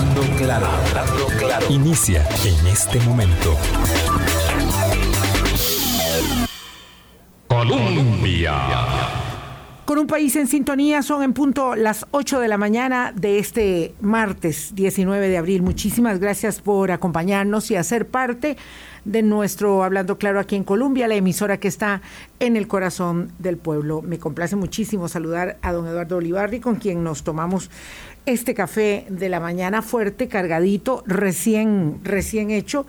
Hablando claro, hablando claro. Inicia en este momento. Colombia. Con un país en sintonía, son en punto las 8 de la mañana de este martes 19 de abril. Muchísimas gracias por acompañarnos y hacer parte de nuestro Hablando Claro aquí en Colombia, la emisora que está en el corazón del pueblo. Me complace muchísimo saludar a don Eduardo Olivarri, con quien nos tomamos este café de la mañana fuerte, cargadito, recién, recién hecho.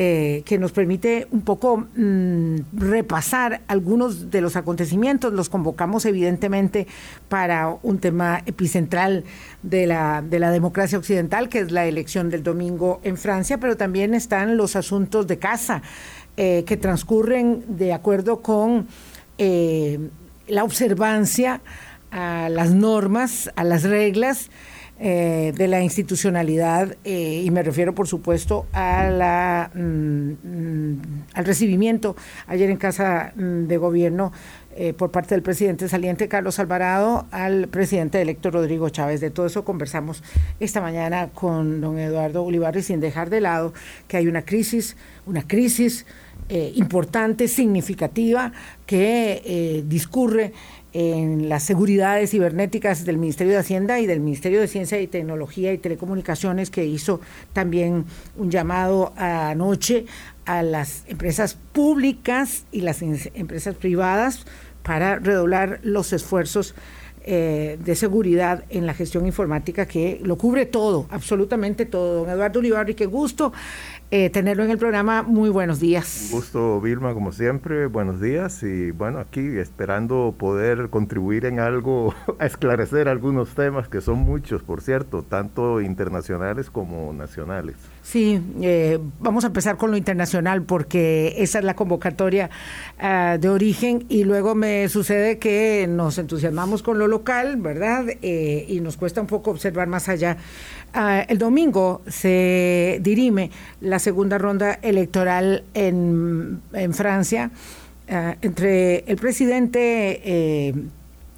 Eh, que nos permite un poco mm, repasar algunos de los acontecimientos. Los convocamos evidentemente para un tema epicentral de la, de la democracia occidental, que es la elección del domingo en Francia, pero también están los asuntos de casa eh, que transcurren de acuerdo con eh, la observancia a las normas, a las reglas eh, de la institucionalidad eh, y me refiero por supuesto a la, mm, mm, al recibimiento ayer en Casa mm, de Gobierno eh, por parte del presidente saliente Carlos Alvarado al presidente electo Rodrigo Chávez. De todo eso conversamos esta mañana con don Eduardo Ulibarri sin dejar de lado que hay una crisis, una crisis importante, significativa, que discurre en las seguridades cibernéticas del Ministerio de Hacienda y del Ministerio de Ciencia y Tecnología y Telecomunicaciones, que hizo también un llamado anoche a las empresas públicas y las empresas privadas para redoblar los esfuerzos eh, de seguridad en la gestión informática que lo cubre todo, absolutamente todo. Don Eduardo Ulibarri, qué gusto eh, tenerlo en el programa. Muy buenos días. Un gusto, Vilma, como siempre. Buenos días y bueno, aquí esperando poder contribuir en algo, a esclarecer algunos temas que son muchos, por cierto, tanto internacionales como nacionales. Sí, eh, vamos a empezar con lo internacional porque esa es la convocatoria ah, de origen y luego me sucede que nos entusiasmamos con lo local, ¿verdad? Eh, y nos cuesta un poco observar más allá. Ah, el domingo se dirime la segunda ronda electoral en, en Francia ah, entre el presidente eh,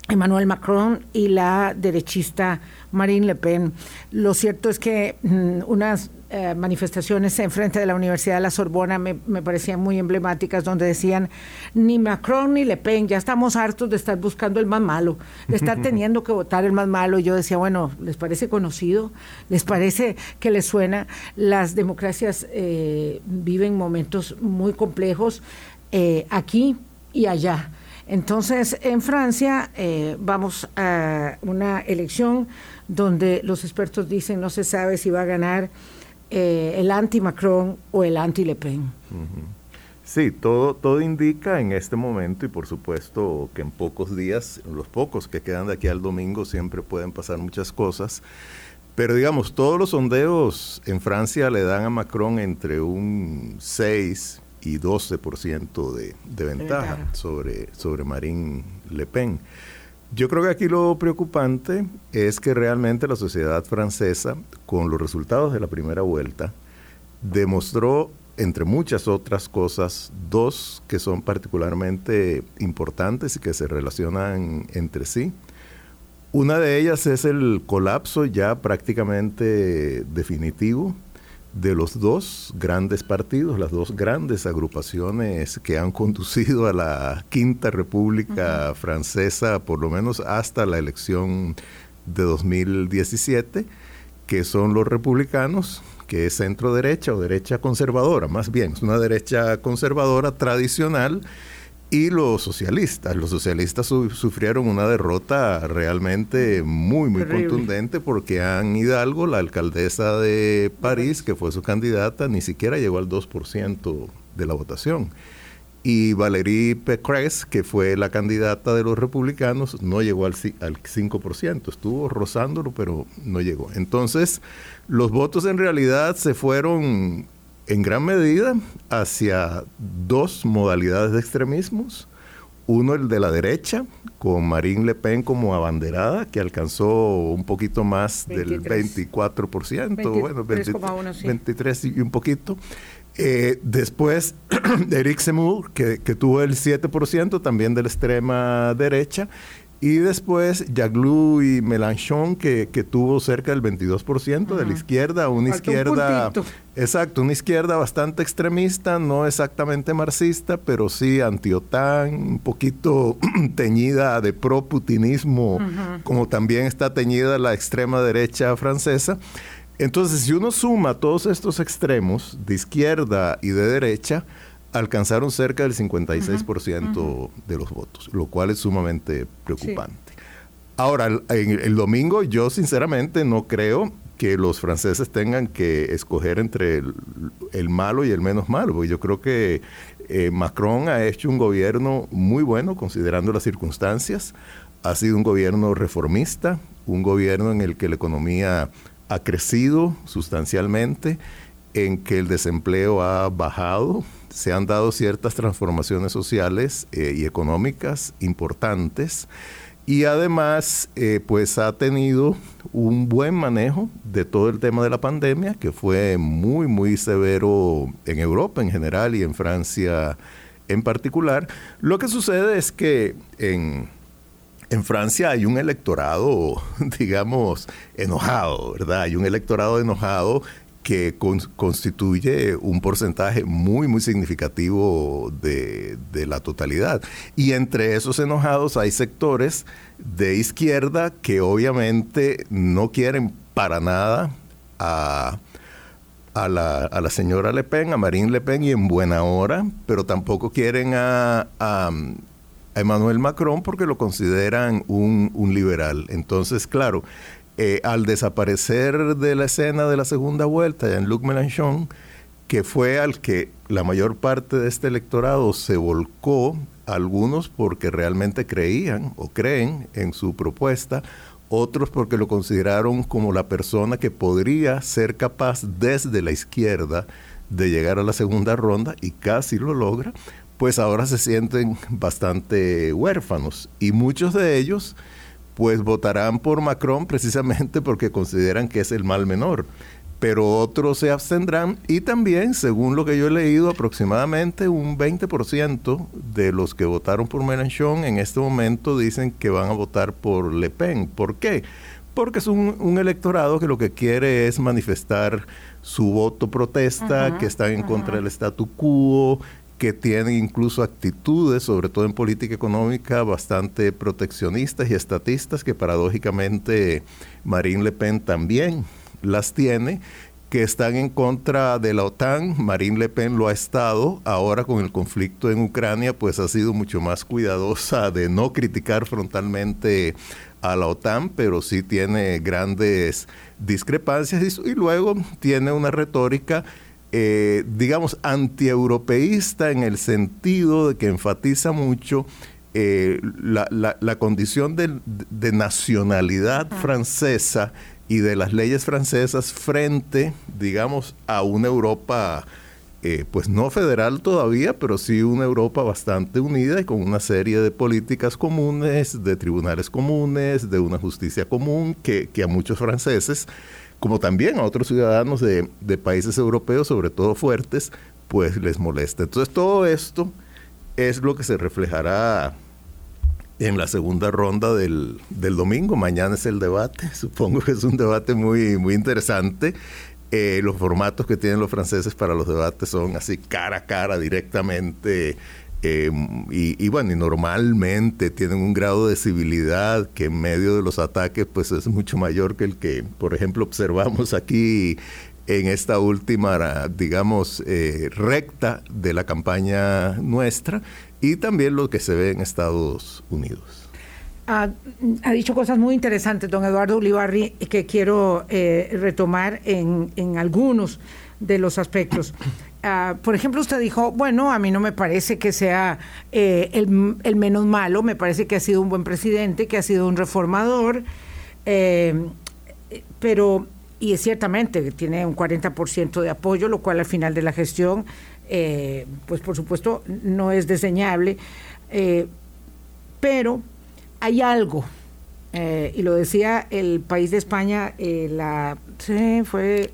Emmanuel Macron y la derechista Marine Le Pen. Lo cierto es que mm, unas eh, manifestaciones en frente de la Universidad de la Sorbona me, parecían muy emblemáticas, donde decían, ni Macron ni Le Pen, ya estamos hartos de estar buscando el más malo, de estar teniendo que votar el más malo. Y yo decía, bueno, ¿les parece conocido? ¿Les parece que les suena? Las democracias eh, viven momentos muy complejos eh, aquí y allá. Entonces, en Francia vamos a una elección donde los expertos dicen no se sabe si va a ganar eh, el anti-Macron o el anti-Le Pen. Sí, todo, todo indica en este momento y por supuesto que en pocos días, los pocos que quedan de aquí al domingo, siempre pueden pasar muchas cosas. Pero digamos, todos los sondeos en Francia le dan a Macron entre un 6 y 12% de, de ventaja, ventaja, Sobre, sobre Marine Le Pen. Yo creo que aquí lo preocupante es que realmente la sociedad francesa, con los resultados de la primera vuelta, demostró, entre muchas otras cosas, dos que son particularmente importantes y que se relacionan entre sí. Una de ellas es el colapso ya prácticamente definitivo de los dos grandes partidos, las dos grandes agrupaciones que han conducido a la Quinta República Francesa, por lo menos hasta la elección de 2017, que son los republicanos, que es centro derecha o derecha conservadora, más bien, es una derecha conservadora tradicional y los socialistas. Los socialistas sufrieron una derrota realmente muy, muy contundente porque Anne Hidalgo, la alcaldesa de París, que fue su candidata, ni siquiera llegó al 2% de la votación. Y Valérie Pécresse, que fue la candidata de los republicanos, no llegó al, al 5%. Estuvo rozándolo, pero no llegó. Entonces, los votos en realidad se fueron en gran medida hacia dos modalidades de extremismos. Uno, el de la derecha, con Marine Le Pen como abanderada, que alcanzó un poquito más del 24%, bueno, 23 y un poquito. Eh, después, Eric Zemmour, que, que tuvo el 7% también de la extrema derecha, Y después Yaglou y Mélenchon, que, que tuvo cerca del 22% de la izquierda, una izquierda... exacto, una izquierda bastante extremista, no exactamente marxista, pero sí anti-OTAN, un poquito teñida de pro-putinismo, como también está teñida la extrema derecha francesa. Entonces, si uno suma todos estos extremos de izquierda y de derecha, alcanzaron cerca del 56% de los votos, lo cual es sumamente preocupante. Ahora, el, el, domingo yo sinceramente no creo que los franceses tengan que escoger entre el, malo y el menos malo, porque yo creo que eh, Macron ha hecho un gobierno muy bueno considerando las circunstancias, ha sido un gobierno reformista, un gobierno en el que la economía ha crecido sustancialmente, en que el desempleo ha bajado, se han dado ciertas transformaciones sociales eh, y económicas importantes y además eh, pues ha tenido un buen manejo de todo el tema de la pandemia que fue muy muy severo en Europa en general y en Francia en particular. Lo que sucede es que en, en Francia hay un electorado, digamos, enojado, ¿verdad? Hay un electorado enojado que constituye un porcentaje muy, muy significativo de, la totalidad. Y entre esos enojados hay sectores de izquierda que obviamente no quieren para nada a, a, la, a la señora Le Pen, a Marine Le Pen y en buena hora, pero tampoco quieren a, a Emmanuel Macron porque lo consideran un, un liberal. Entonces, claro, eh, al desaparecer de la escena de la segunda vuelta, Jean-Luc Mélenchon, que fue al que la mayor parte de este electorado se volcó, algunos porque realmente creían o creen en su propuesta, otros porque lo consideraron como la persona que podría ser capaz desde la izquierda de llegar a la segunda ronda y casi lo logra, pues ahora se sienten bastante huérfanos. Y muchos de ellos pues votarán por Macron precisamente porque consideran que es el mal menor. Pero otros se abstendrán y también, según lo que yo he leído, aproximadamente un 20% de los que votaron por Mélenchon en este momento dicen que van a votar por Le Pen. ¿Por qué? Porque es un, electorado que lo que quiere es manifestar su voto protesta, que están en contra del statu quo, que tienen incluso actitudes, sobre todo en política económica, bastante proteccionistas y estatistas, que paradójicamente Marine Le Pen también las tiene, que están en contra de la OTAN. Marine Le Pen lo ha estado. Ahora con el conflicto en Ucrania, pues ha sido mucho más cuidadosa de no criticar frontalmente a la OTAN, pero sí tiene grandes discrepancias y, luego tiene una retórica eh, digamos, antieuropeísta en el sentido de que enfatiza mucho eh, la, condición de, nacionalidad ah. francesa y de las leyes francesas frente, digamos, a una Europa, eh, pues no federal todavía, pero sí una Europa bastante unida y con una serie de políticas comunes, de tribunales comunes, de una justicia común que, que a muchos franceses como también a otros ciudadanos de, países europeos, sobre todo fuertes, pues les molesta. Entonces todo esto es lo que se reflejará en la segunda ronda del, domingo. Mañana es el debate. Supongo que es un debate muy, muy interesante. Eh, los formatos que tienen los franceses para los debates son así cara a cara directamente Em, y, bueno, y normalmente tienen un grado de civilidad que en medio de los ataques pues es mucho mayor que el que, por ejemplo, observamos aquí en esta última, digamos, eh, recta de la campaña nuestra y también lo que se ve en Estados Unidos. Ha, dicho cosas muy interesantes, don Eduardo Ulibarri, que quiero eh, retomar en, en algunos de los aspectos. Ah, por ejemplo, usted dijo, bueno, a mí no me parece que sea eh, el, menos malo, me parece que ha sido un buen presidente, que ha sido un reformador, eh, pero, y ciertamente, tiene un 40% de apoyo, lo cual al final de la gestión, eh, pues por supuesto, no es diseñable, pero hay algo. y lo decía el país de España, la, fue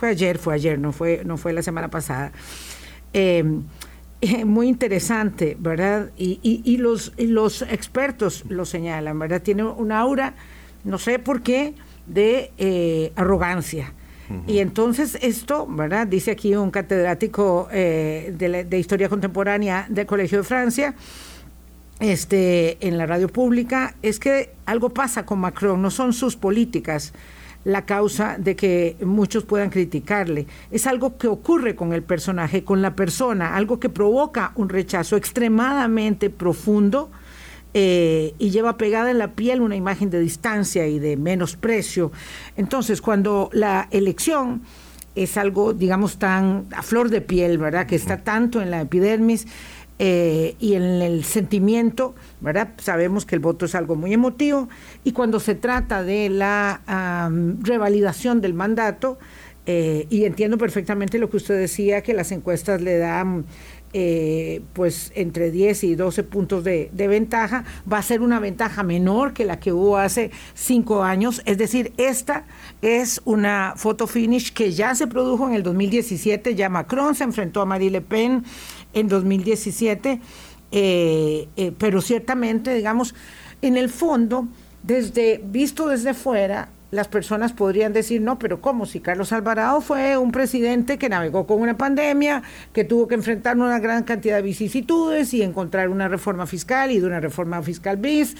fue ayer, fue ayer, no fue, no fue la semana pasada. Eh, eh, muy interesante, ¿verdad? Y, los, los expertos lo señalan, ¿verdad? Tiene un aura, no sé por qué, de eh, arrogancia. Y entonces esto, ¿verdad? Dice aquí un catedrático eh, de, de, Historia Contemporánea del Colegio de Francia, este, en la radio pública, es que algo pasa con Macron, no son sus políticas, la causa de que muchos puedan criticarle. Es algo que ocurre con el personaje, con la persona, algo que provoca un rechazo extremadamente profundo eh, y lleva pegada en la piel una imagen de distancia y de menosprecio. Entonces, cuando la elección es algo, digamos, tan a flor de piel, ¿verdad? Que está tanto en la epidermis, eh, y en el sentimiento, ¿verdad? Sabemos que el voto es algo muy emotivo y cuando se trata de la revalidación del mandato, eh, y entiendo perfectamente lo que usted decía, que las encuestas le dan eh, pues entre 10 y 12 puntos de, ventaja, va a ser una ventaja menor que la que hubo hace cinco años. Es decir, esta es una foto finish que ya se produjo en el 2017, ya Macron se enfrentó a Marie Le Pen en 2017, eh, eh, pero ciertamente, digamos, en el fondo, desde visto desde fuera, las personas podrían decir, no, pero ¿cómo? Si Carlos Alvarado fue un presidente que navegó con una pandemia, que tuvo que enfrentar una gran cantidad de vicisitudes y encontrar una reforma fiscal y de una reforma fiscal bis,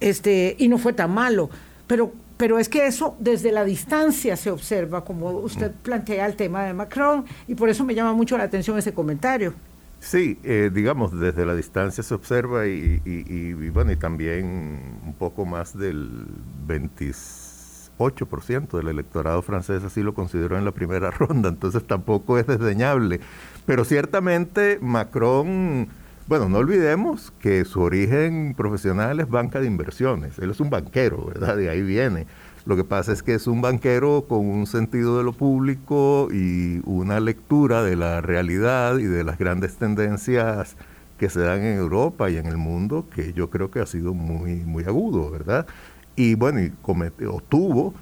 este, y no fue tan malo. Pero, pero es que eso desde la distancia se observa, como usted plantea el tema de Macron, y por eso me llama mucho la atención ese comentario. Sí, eh, digamos, desde la distancia se observa y, bueno, y también un poco más del 28% del electorado francés así lo consideró en la primera ronda, entonces tampoco es desdeñable. Pero ciertamente Macron, bueno, no olvidemos que su origen profesional es banca de inversiones, él es un banquero, ¿verdad? De ahí viene. Lo que pasa es que es un banquero con un sentido de lo público y una lectura de la realidad y de las grandes tendencias que se dan en Europa y en el mundo que yo creo que ha sido muy, muy agudo, ¿verdad? Y bueno, y cometió, tuvo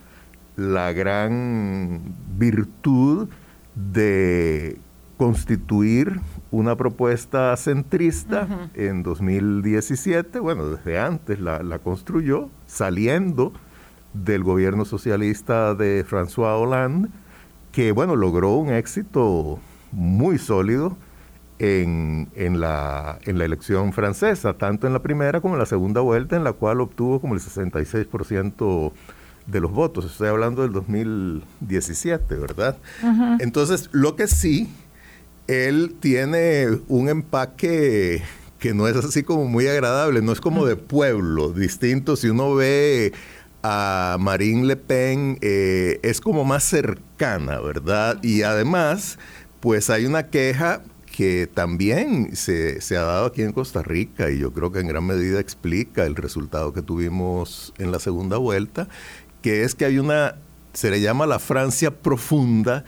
la gran virtud de constituir una propuesta centrista en 2017, bueno, desde antes la, la construyó, saliendo del gobierno socialista de François Hollande, que bueno, logró un éxito muy sólido en, en, la, en la elección francesa, tanto en la primera como en la segunda vuelta, en la cual obtuvo como el 66% de los votos. Estoy hablando del 2017, ¿verdad? Entonces, lo que sí, él tiene un empaque que no es así como muy agradable, no es como de pueblo, distinto si uno ve a Marine Le Pen eh, es como más cercana, ¿verdad? Y además, pues hay una queja que también se, se, ha dado aquí en Costa Rica y yo creo que en gran medida explica el resultado que tuvimos en la segunda vuelta, que es que hay una se le llama la Francia profunda,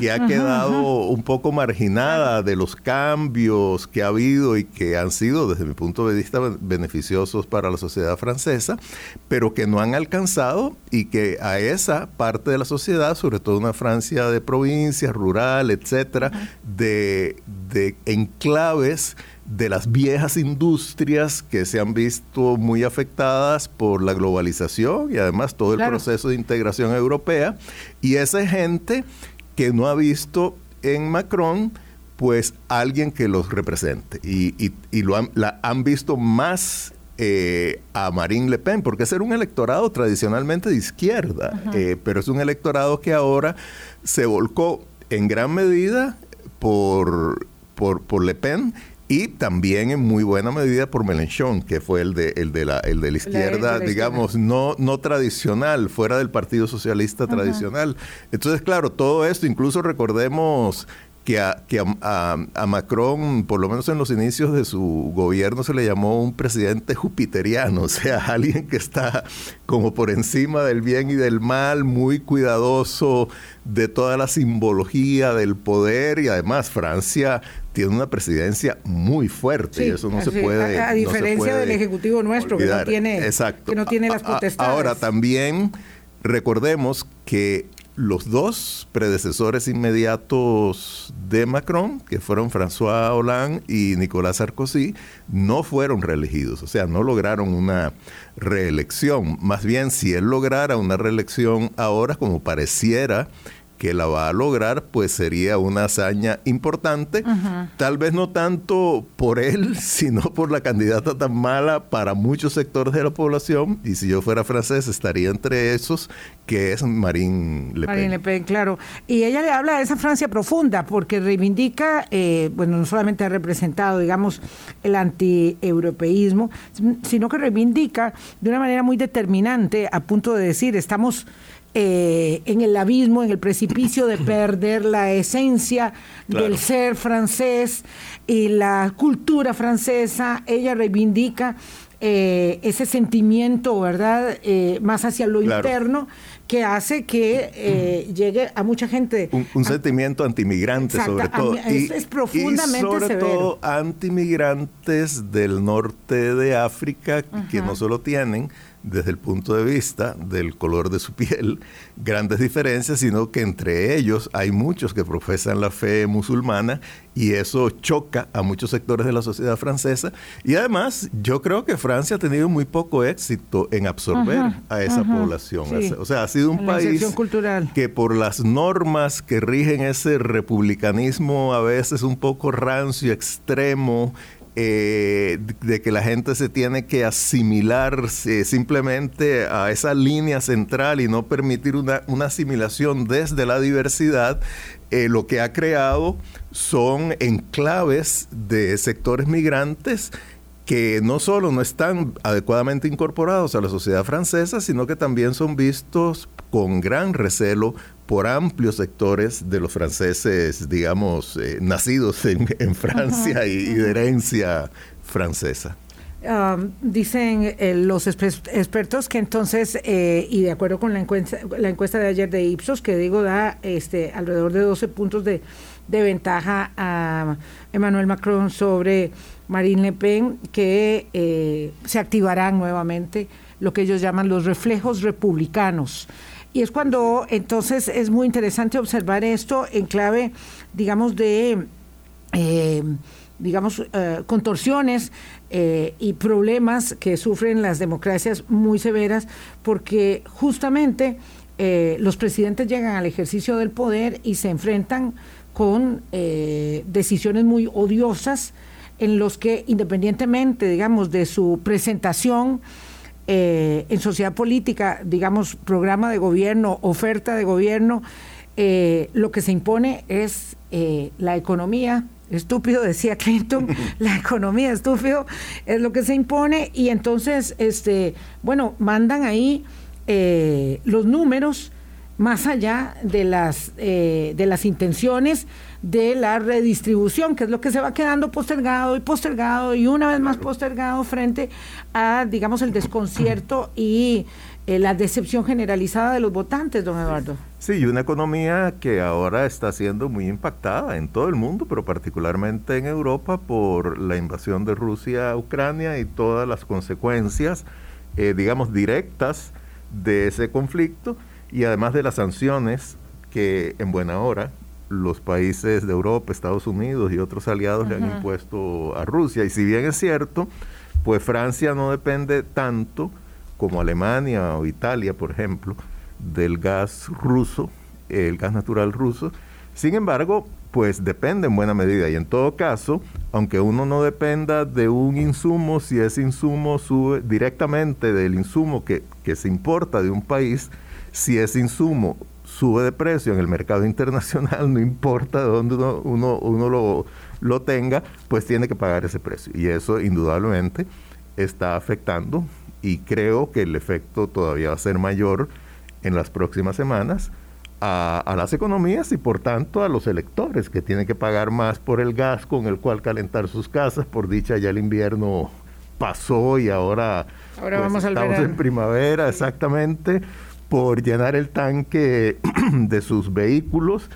que ha quedado un poco marginada de los cambios que ha habido y que han sido, desde mi punto de vista, beneficiosos para la sociedad francesa, pero que no han alcanzado y que a esa parte de la sociedad, sobre todo una Francia de provincias, rural, etcétera, de, de enclaves, de las viejas industrias que se han visto muy afectadas por la globalización y además todo el proceso de integración europea, y esa gente que no ha visto en Macron pues alguien que los represente. Y, lo han, la, han visto más eh, a Marine Le Pen, porque ese era un electorado tradicionalmente de izquierda, eh, pero es un electorado que ahora se volcó en gran medida por, por, por Le Pen y también en muy buena medida por Mélenchon, que fue el de, el de, la, el de la izquierda, digamos, no, no tradicional, fuera del Partido Socialista tradicional. Entonces, claro, todo esto, incluso recordemos que, a, que a, Macron, por lo menos en los inicios de su gobierno, se le llamó un presidente jupiteriano, o sea, alguien que está como por encima del bien y del mal, muy cuidadoso de toda la simbología del poder y además Francia tiene una presidencia muy fuerte y eso no se puede a, diferencia del ejecutivo nuestro que no tiene que no tiene las potestades. ahora también recordemos que los dos predecesores inmediatos de Macron, que fueron François Hollande y Nicolas Sarkozy, no fueron reelegidos, o sea, no lograron una reelección. Más bien, si él lograra una reelección ahora, como pareciera que la va a lograr, pues sería una hazaña importante, tal vez no tanto por él, sino por la candidata tan mala para muchos sectores de la población, y si yo fuera francés estaría entre esos, que es Marine Le Pen. Marine Le Pen, claro. Y ella le habla de esa Francia profunda, porque reivindica, eh, bueno, no solamente ha representado, digamos, el anti-europeísmo, sino que reivindica de una manera muy determinante, a punto de decir, estamos eh, en el abismo, en el precipicio de perder la esencia del ser francés y la cultura francesa. Ella reivindica eh, ese sentimiento, ¿verdad?, eh, más hacia lo interno que hace que llegue a mucha gente. Un, sentimiento antimigrante, sobre todo. Es, es profundamente y sobre todo antimigrantes del norte de África, que no solo tienen desde el punto de vista del color de su piel grandes diferencias, sino que entre ellos hay muchos que profesan la fe musulmana y eso choca a muchos sectores de la sociedad francesa. Y además, yo creo que Francia ha tenido muy poco éxito en absorber a esa población. O sea, ha sido un país que por las normas que rigen ese republicanismo a veces un poco rancio, extremo, eh, de que la gente se tiene que asimilar simplemente a esa línea central y no permitir una, asimilación desde la diversidad, eh, lo que ha creado son enclaves de sectores migrantes que no solo no están adecuadamente incorporados a la sociedad francesa, sino que también son vistos con gran recelo por amplios sectores de los franceses, digamos, eh, nacidos en, Francia y, de herencia francesa. dicen eh, los expertos que entonces, eh, y de acuerdo con la encuesta, la encuesta de ayer de Ipsos, que digo da este, alrededor de 12 puntos de, de ventaja a Emmanuel Macron sobre Marine Le Pen, que se activarán nuevamente lo que ellos llaman los reflejos republicanos y es cuando entonces es muy interesante observar esto en clave, digamos, de... Eh, digamos, eh, contorsiones eh, y problemas que sufren las democracias muy severas, porque justamente los presidentes llegan al ejercicio del poder y se enfrentan con decisiones muy odiosas en los que independientemente, digamos, de su presentación, eh, en sociedad política, digamos, programa de gobierno, oferta de gobierno, eh, lo que se impone es eh, la economía. Estúpido, decía Clinton, la economía estúpido es lo que se impone y entonces, este, bueno, mandan ahí los números más allá de las, de las intenciones de la redistribución, que es lo que se va quedando postergado y postergado y una vez más postergado frente a, digamos, el desconcierto y eh, la decepción generalizada de los votantes, don Eduardo. Sí, y una economía que ahora está siendo muy impactada en todo el mundo, pero particularmente en Europa por la invasión de Rusia a Ucrania y todas las consecuencias, eh, digamos, directas de ese conflicto y además de las sanciones que en buena hora los países de Europa, Estados Unidos y otros aliados le han impuesto a Rusia. Y si bien es cierto, pues Francia no depende tanto como Alemania o Italia, por ejemplo, del gas ruso, el gas natural ruso. Sin embargo, pues depende en buena medida. Y en todo caso, aunque uno no dependa de un insumo, si ese insumo sube directamente del insumo que, que se importa de un país, si ese insumo sube de precio en el mercado internacional, no importa de dónde uno, uno, lo, lo, tenga, pues tiene que pagar ese precio. Y eso indudablemente está afectando y creo que el efecto todavía va a ser mayor en las próximas semanas a, a, las economías y por tanto a los electores que tienen que pagar más por el gas con el cual calentar sus casas. Por dicha ya el invierno pasó y ahora, ahora pues, vamos estamos en primavera, exactamente por llenar el tanque de sus vehículos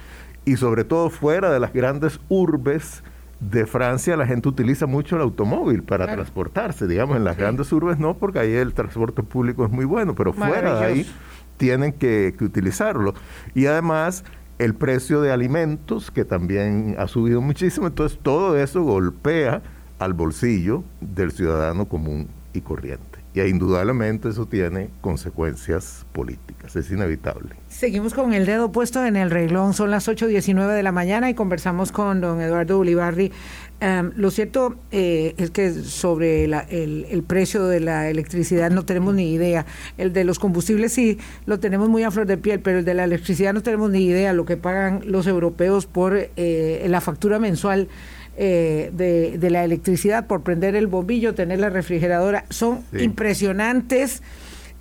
y sobre todo fuera de las grandes urbes de Francia la gente utiliza mucho el automóvil para transportarse, digamos, en las grandes urbes no, porque ahí el transporte público es muy bueno, pero fuera de ahí tienen que, que utilizarlo. Y además el precio de alimentos, que también ha subido muchísimo, entonces todo eso golpea al bolsillo del ciudadano común y corriente. Y indudablemente eso tiene consecuencias políticas, es inevitable. Seguimos con el dedo puesto en el reglón, son las 8.19 de la mañana y conversamos con don Eduardo Ulibarri. Em, lo cierto eh, es que sobre el, precio de la electricidad no tenemos ni idea. El de los combustibles sí lo tenemos muy a flor de piel, pero el de la electricidad no tenemos ni idea lo que pagan los europeos por eh, la factura mensual eh, de, la electricidad por prender el bombillo, tener la refrigeradora. Son impresionantes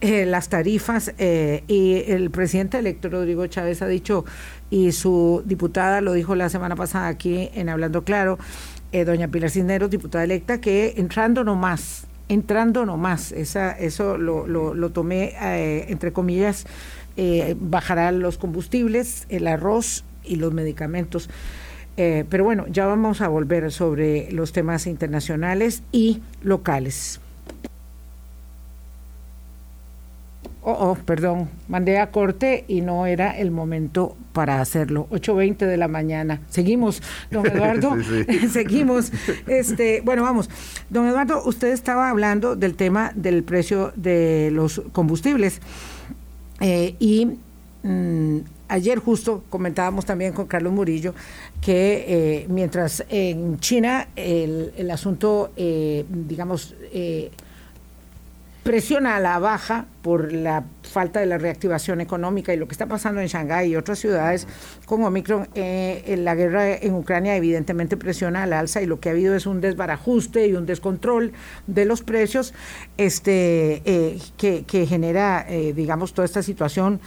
eh, las tarifas eh, y el presidente electo Rodrigo Chávez ha dicho, y su diputada lo dijo la semana pasada aquí en Hablando Claro, doña Pilar Cisneros, diputada electa, que entrando nomás, entrando nomás, esa, eso lo, lo, lo tomé entre comillas, bajarán los combustibles, el arroz y los medicamentos. Eh, pero bueno, ya vamos a volver sobre los temas internacionales y locales. Oh, oh, perdón, mandé a corte y no era el momento para hacerlo. 8.20 de la mañana. Seguimos, don Eduardo. Seguimos. Este, bueno, vamos. Don Eduardo, usted estaba hablando del tema del precio de los combustibles eh, y mm, ayer justo comentábamos también con Carlos Murillo que eh, mientras en China el, asunto, eh, digamos, eh, presiona a la baja por la falta de la reactivación económica y lo que está pasando en Shanghái y otras ciudades con Omicron, en la guerra en Ucrania evidentemente presiona al alza y lo que ha habido es un desbarajuste y un descontrol de los precios este, que, genera, digamos, toda esta situación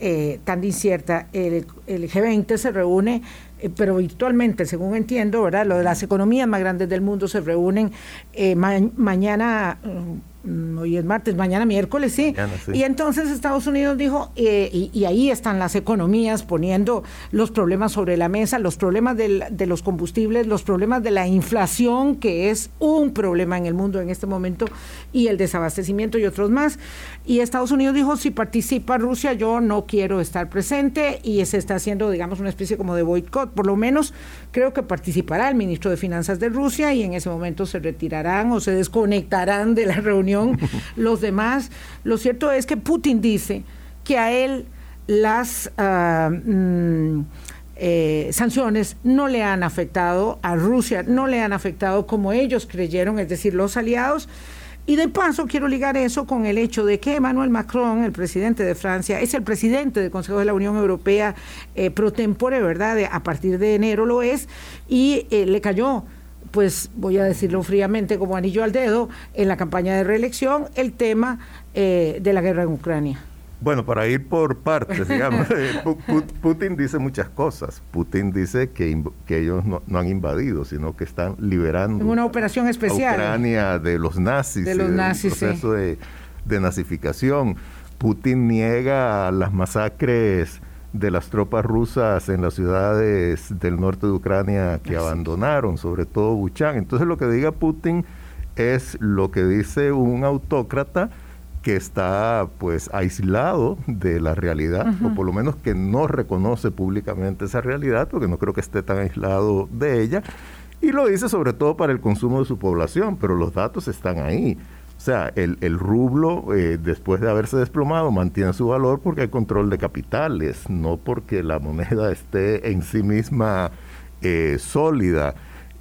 eh, tan incierta. El, el, G20 se reúne, eh, pero virtualmente, según entiendo, ¿verdad? Las economías más grandes del mundo se reúnen eh, mañana. Mm, hoy es martes, mañana miércoles, sí. Y entonces Estados Unidos dijo, eh, y, ahí están las economías poniendo los problemas sobre la mesa, los problemas de los combustibles, los problemas de la inflación, que es un problema en el mundo en este momento, y el desabastecimiento y otros más. Y Estados Unidos dijo, si participa Rusia, yo no quiero estar presente, y se está haciendo, digamos, una especie como de boicot. Por lo menos creo que participará el ministro de Finanzas de Rusia, y en ese momento se retirarán o se desconectarán de la reunión los demás. Lo cierto es que Putin dice que a él las ah, mm, eh, sanciones no le han afectado, a Rusia no le han afectado como ellos creyeron, es decir, los aliados. Y de paso quiero ligar eso con el hecho de que Emmanuel Macron, el presidente de Francia, es el presidente del Consejo de la Unión Europea eh, pro tempore, ¿verdad? a partir de enero lo es, y eh, le cayó pues voy a decirlo fríamente como anillo al dedo, en la campaña de reelección el tema eh, de la guerra en Ucrania. Bueno, para ir por partes, digamos, eh, Putin dice muchas cosas. Putin dice que, que ellos no, han invadido, sino que están liberando. En una operación especial. Ucrania de los nazis. De los nazis, el proceso de, de nazificación. Putin niega las masacres de las tropas rusas en las ciudades del norte de Ucrania que abandonaron, sobre todo Buchan. Entonces lo que diga Putin es lo que dice un autócrata que está pues aislado de la realidad, o por lo menos que no reconoce públicamente esa realidad, porque no creo que esté tan aislado de ella, y lo dice sobre todo para el consumo de su población, pero los datos están ahí. O sea, el, el rublo, eh, después de haberse desplomado, mantiene su valor porque hay control de capitales, no porque la moneda esté en sí misma eh, sólida.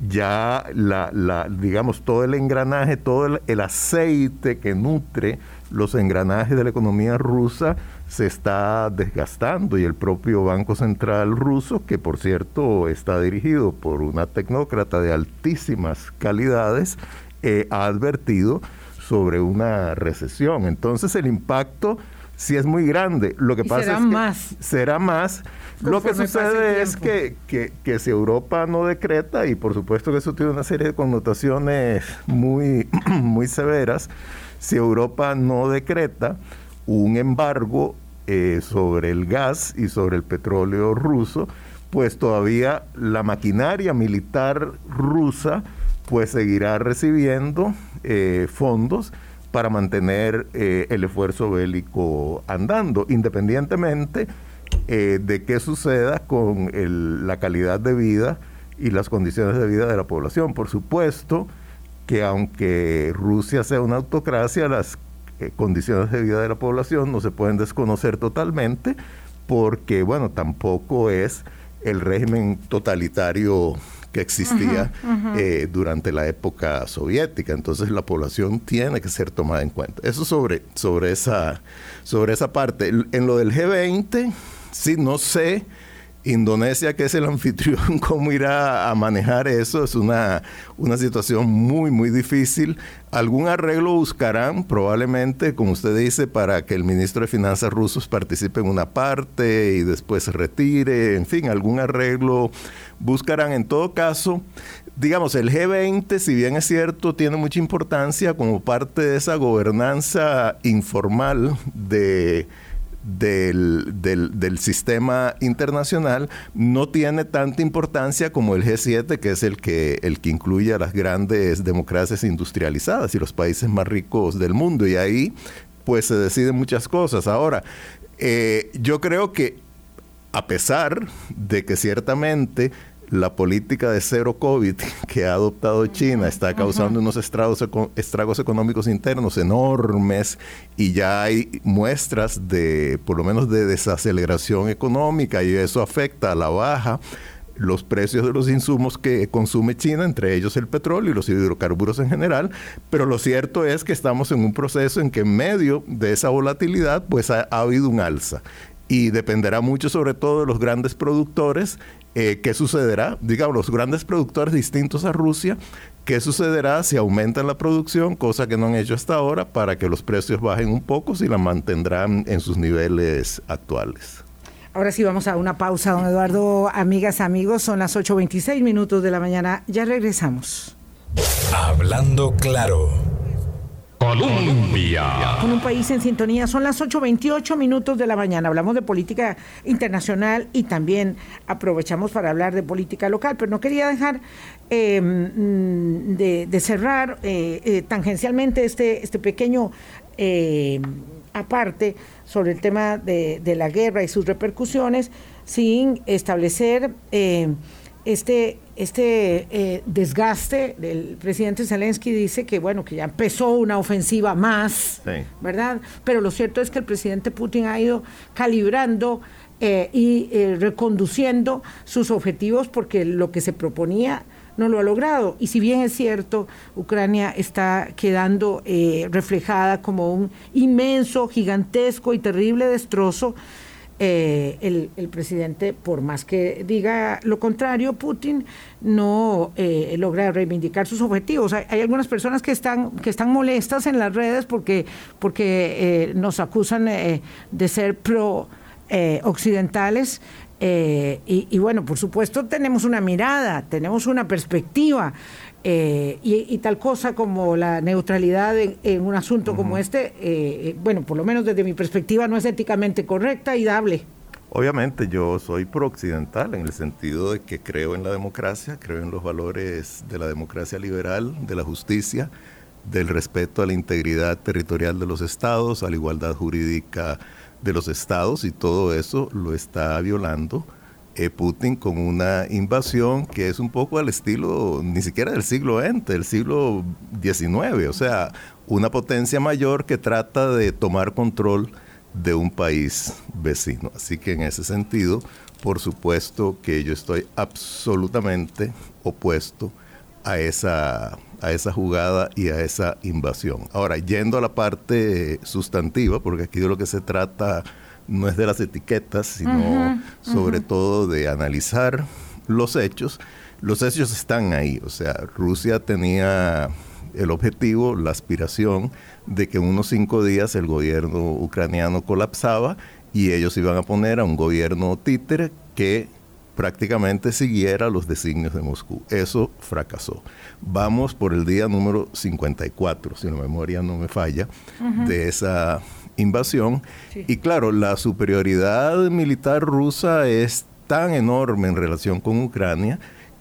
Ya, la, la, digamos, todo el engranaje, todo el, aceite que nutre los engranajes de la economía rusa se está desgastando y el propio Banco Central ruso, que por cierto está dirigido por una tecnócrata de altísimas calidades, eh, ha advertido sobre una recesión. Entonces el impacto sí es muy grande. Lo que pasa será es que más. será más. Lo que sucede es que, que, si Europa no decreta, y por supuesto que eso tiene una serie de connotaciones muy, muy severas, si Europa no decreta un embargo eh, sobre el gas y sobre el petróleo ruso, pues todavía la maquinaria militar rusa pues seguirá recibiendo eh, fondos para mantener eh, el esfuerzo bélico andando, independientemente eh, de qué suceda con la calidad de vida y las condiciones de vida de la población. Por supuesto que aunque Rusia sea una autocracia, las condiciones de vida de la población no se pueden desconocer totalmente porque, bueno, tampoco es el régimen totalitario que existía eh, durante la época soviética. Entonces la población tiene que ser tomada en cuenta. Eso sobre, sobre, esa, sobre esa parte. En lo del G20, sí, no sé Indonesia, que es el anfitrión, cómo irá a manejar eso, es una, una situación muy, muy difícil. Algún arreglo buscarán, probablemente, como usted dice, para que el ministro de Finanzas rusos participe en una parte y después se retire, en fin, algún arreglo buscarán. En todo caso, digamos, el G20, si bien es cierto, tiene mucha importancia como parte de esa gobernanza informal de del, del, sistema internacional no tiene tanta importancia como el G7, que es el que, el que incluye a las grandes democracias industrializadas y los países más ricos del mundo. Y ahí pues se deciden muchas cosas. Ahora, eh, yo creo que a pesar de que ciertamente la política de cero COVID que ha adoptado China está causando unos estragos, estragos económicos internos enormes y ya hay muestras de, por lo menos, de desaceleración económica y eso afecta a la baja los precios de los insumos que consume China, entre ellos el petróleo y los hidrocarburos en general, pero lo cierto es que estamos en un proceso en que en medio de esa volatilidad pues ha habido un alza y dependerá mucho sobre todo de los grandes productores eh, ¿qué sucederá? Digamos, los grandes productores distintos a Rusia, ¿qué sucederá si aumentan la producción, cosa que no han hecho hasta ahora, para que los precios bajen un poco, si la mantendrán en sus niveles actuales? Ahora sí vamos a una pausa, don Eduardo. Amigas, amigos, son las 8.26 minutos de la mañana. Ya regresamos. Hablando claro. Colombia. Con un país en sintonía, son las 8.28 minutos de la mañana. Hablamos de política internacional y también aprovechamos para hablar de política local, pero no quería dejar em, de, cerrar eh, eh, tangencialmente este, este pequeño eh, aparte sobre el tema de, de, la guerra y sus repercusiones sin establecer este, este eh, desgaste del presidente Zelensky dice que bueno que ya empezó una ofensiva más, ¿verdad? Pero lo cierto es que el presidente Putin ha ido calibrando eh, y eh, reconduciendo sus objetivos porque lo que se proponía no lo ha logrado. Y si bien es cierto, Ucrania está quedando reflejada como un inmenso, gigantesco y terrible destrozo, eh, el, presidente, por más que diga lo contrario, Putin no eh, logra reivindicar sus objetivos. Hay, algunas personas que están, que están molestas en las redes porque, porque eh, nos acusan de ser pro occidentales. y, bueno, por supuesto tenemos una mirada, tenemos una perspectiva. Eh, y, tal cosa como la neutralidad en, un asunto como este, eh, eh, bueno, por lo menos desde mi perspectiva no es éticamente correcta y dable. Obviamente yo soy pro-occidental en el sentido de que creo en la democracia, creo en los valores de la democracia liberal, de la justicia, del respeto a la integridad territorial de los estados, a la igualdad jurídica de los estados y todo eso lo está violando eh, Putin con una invasión que es un poco al estilo, ni siquiera del siglo XX, del siglo XIX, o sea, una potencia mayor que trata de tomar control de un país vecino. Así que en ese sentido, por supuesto que yo estoy absolutamente opuesto a esa, a esa jugada y a esa invasión. Ahora, yendo a la parte sustantiva, porque aquí de lo que se trata no es de las etiquetas, sino sobre todo de analizar los hechos. Los hechos están ahí, o sea, Rusia tenía el objetivo, la aspiración de que en unos cinco días el gobierno ucraniano colapsaba y ellos iban a poner a un gobierno títere que prácticamente siguiera los designios de Moscú. Eso fracasó. Vamos por el día número 54, si la memoria no me falla, de esa invasión. Y claro, la superioridad militar rusa es tan enorme en relación con Ucrania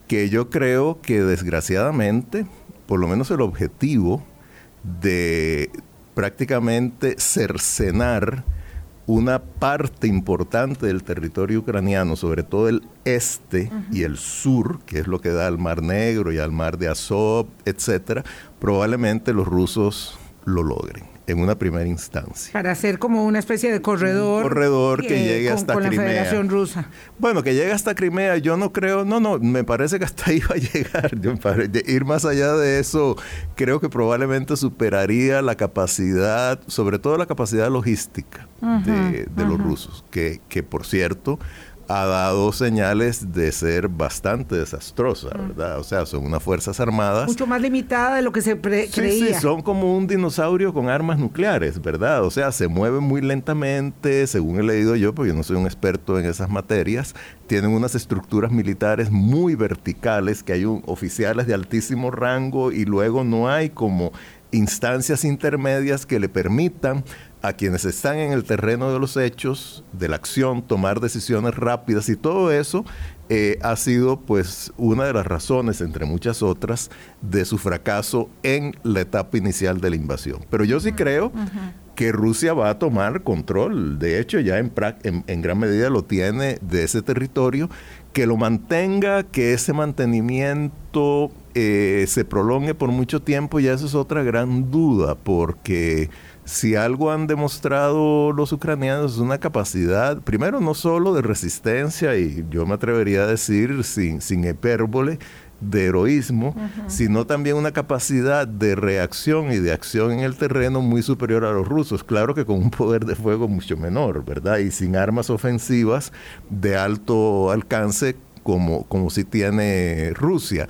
que yo creo que desgraciadamente, por lo menos el objetivo de prácticamente cercenar una parte importante del territorio ucraniano, sobre todo el este y el sur, que es lo que da al Mar Negro y al Mar de Azov, etcétera, probablemente los rusos lo logren en una primera instancia. Para hacer como una especie de corredor. corredor que, llegue hasta con Crimea. la Federación Rusa. Bueno, que llegue hasta Crimea, yo no creo, no, no, me parece que hasta ahí va a llegar. ir más allá de eso, creo que probablemente superaría la capacidad, sobre todo la capacidad logística de, los rusos, que, que por cierto, ha dado señales de ser bastante desastrosa, ¿verdad? O sea, son unas fuerzas armadas. Mucho más limitada de lo que se creía. Sí, son como un dinosaurio con armas nucleares, ¿verdad? O sea, se mueven muy lentamente, según he leído yo, porque yo no soy un experto en esas materias. Tienen unas estructuras militares muy verticales, que hay oficiales de altísimo rango y luego no hay como instancias intermedias que le permitan a quienes están en el terreno de los hechos, de la acción, tomar decisiones rápidas y todo eso eh, ha sido pues una de las razones, entre muchas otras, de su fracaso en la etapa inicial de la invasión. Pero yo sí creo que Rusia va a tomar control, de hecho ya en, en, gran medida lo tiene de ese territorio, que lo mantenga, que ese mantenimiento eh, se prolongue por mucho tiempo, ya eso es otra gran duda, porque si algo han demostrado los ucranianos es una capacidad, primero no solo de resistencia, y yo me atrevería a decir sin, sin hipérbole, de heroísmo, sino también una capacidad de reacción y de acción en el terreno muy superior a los rusos. Claro que con un poder de fuego mucho menor, ¿verdad? Y sin armas ofensivas de alto alcance como, como si tiene Rusia.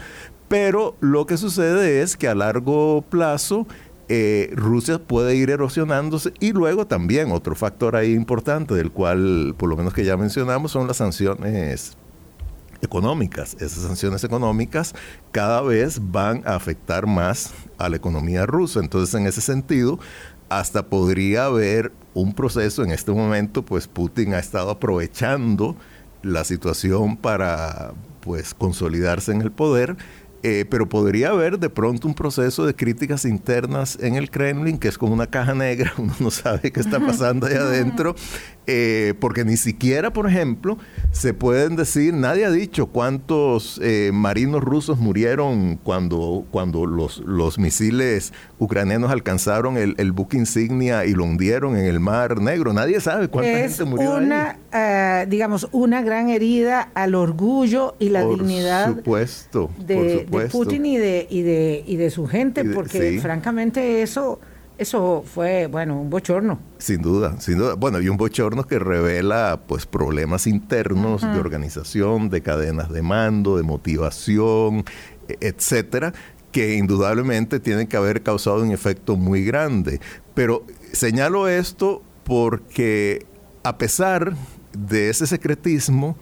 Pero lo que sucede es que a largo plazo eh, Rusia puede ir erosionándose y luego también otro factor ahí importante del cual por lo menos que ya mencionamos son las sanciones económicas. Esas sanciones económicas cada vez van a afectar más a la economía rusa. Entonces en ese sentido hasta podría haber un proceso en este momento, pues Putin ha estado aprovechando la situación para pues consolidarse en el poder eh, pero podría haber de pronto un proceso de críticas internas en el Kremlin, que es como una caja negra, uno no sabe qué está pasando ahí adentro, eh, porque ni siquiera, por ejemplo, se pueden decir, nadie ha dicho cuántos eh, marinos rusos murieron cuando, cuando los, los misiles ucranianos alcanzaron el, buque insignia y lo hundieron en el Mar Negro. Nadie sabe cuánta gente murió. Una, eh, digamos, una gran herida al orgullo y la dignidad supuesto, de, Putin y de, y de, y de su gente, porque francamente eso eso fue, bueno, un bochorno. Sin duda, sin duda. Bueno, y un bochorno que revela pues problemas internos de organización, de cadenas de mando, de motivación, e, etcétera, que indudablemente tienen que haber causado un efecto muy grande. Pero señalo esto porque a pesar de ese secretismo,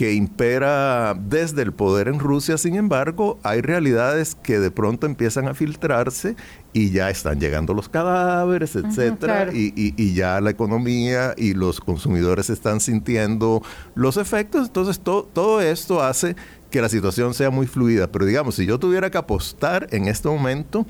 que impera desde el poder en Rusia, sin embargo, hay realidades que de pronto empiezan a filtrarse y ya están llegando los cadáveres, etcétera, y, ya la economía y los consumidores están sintiendo los efectos. Entonces, todo esto hace que la situación sea muy fluida. Pero digamos, si yo tuviera que apostar en este momento,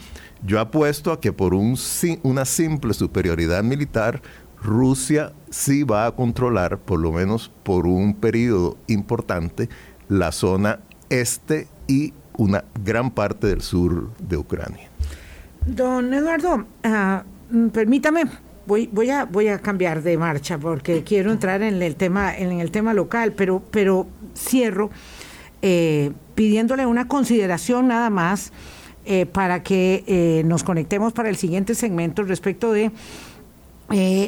yo apuesto a que por un, una simple superioridad militar, Rusia sí va a controlar, por lo menos por un periodo importante, la zona este y una gran parte del sur de Ucrania. Don Eduardo, ah, mm, permítame, voy, voy, a, voy a cambiar de marcha porque quiero entrar en el tema, en el tema local, pero, pero cierro eh, pidiéndole una consideración nada más eh, para que eh, nos conectemos para el siguiente segmento respecto de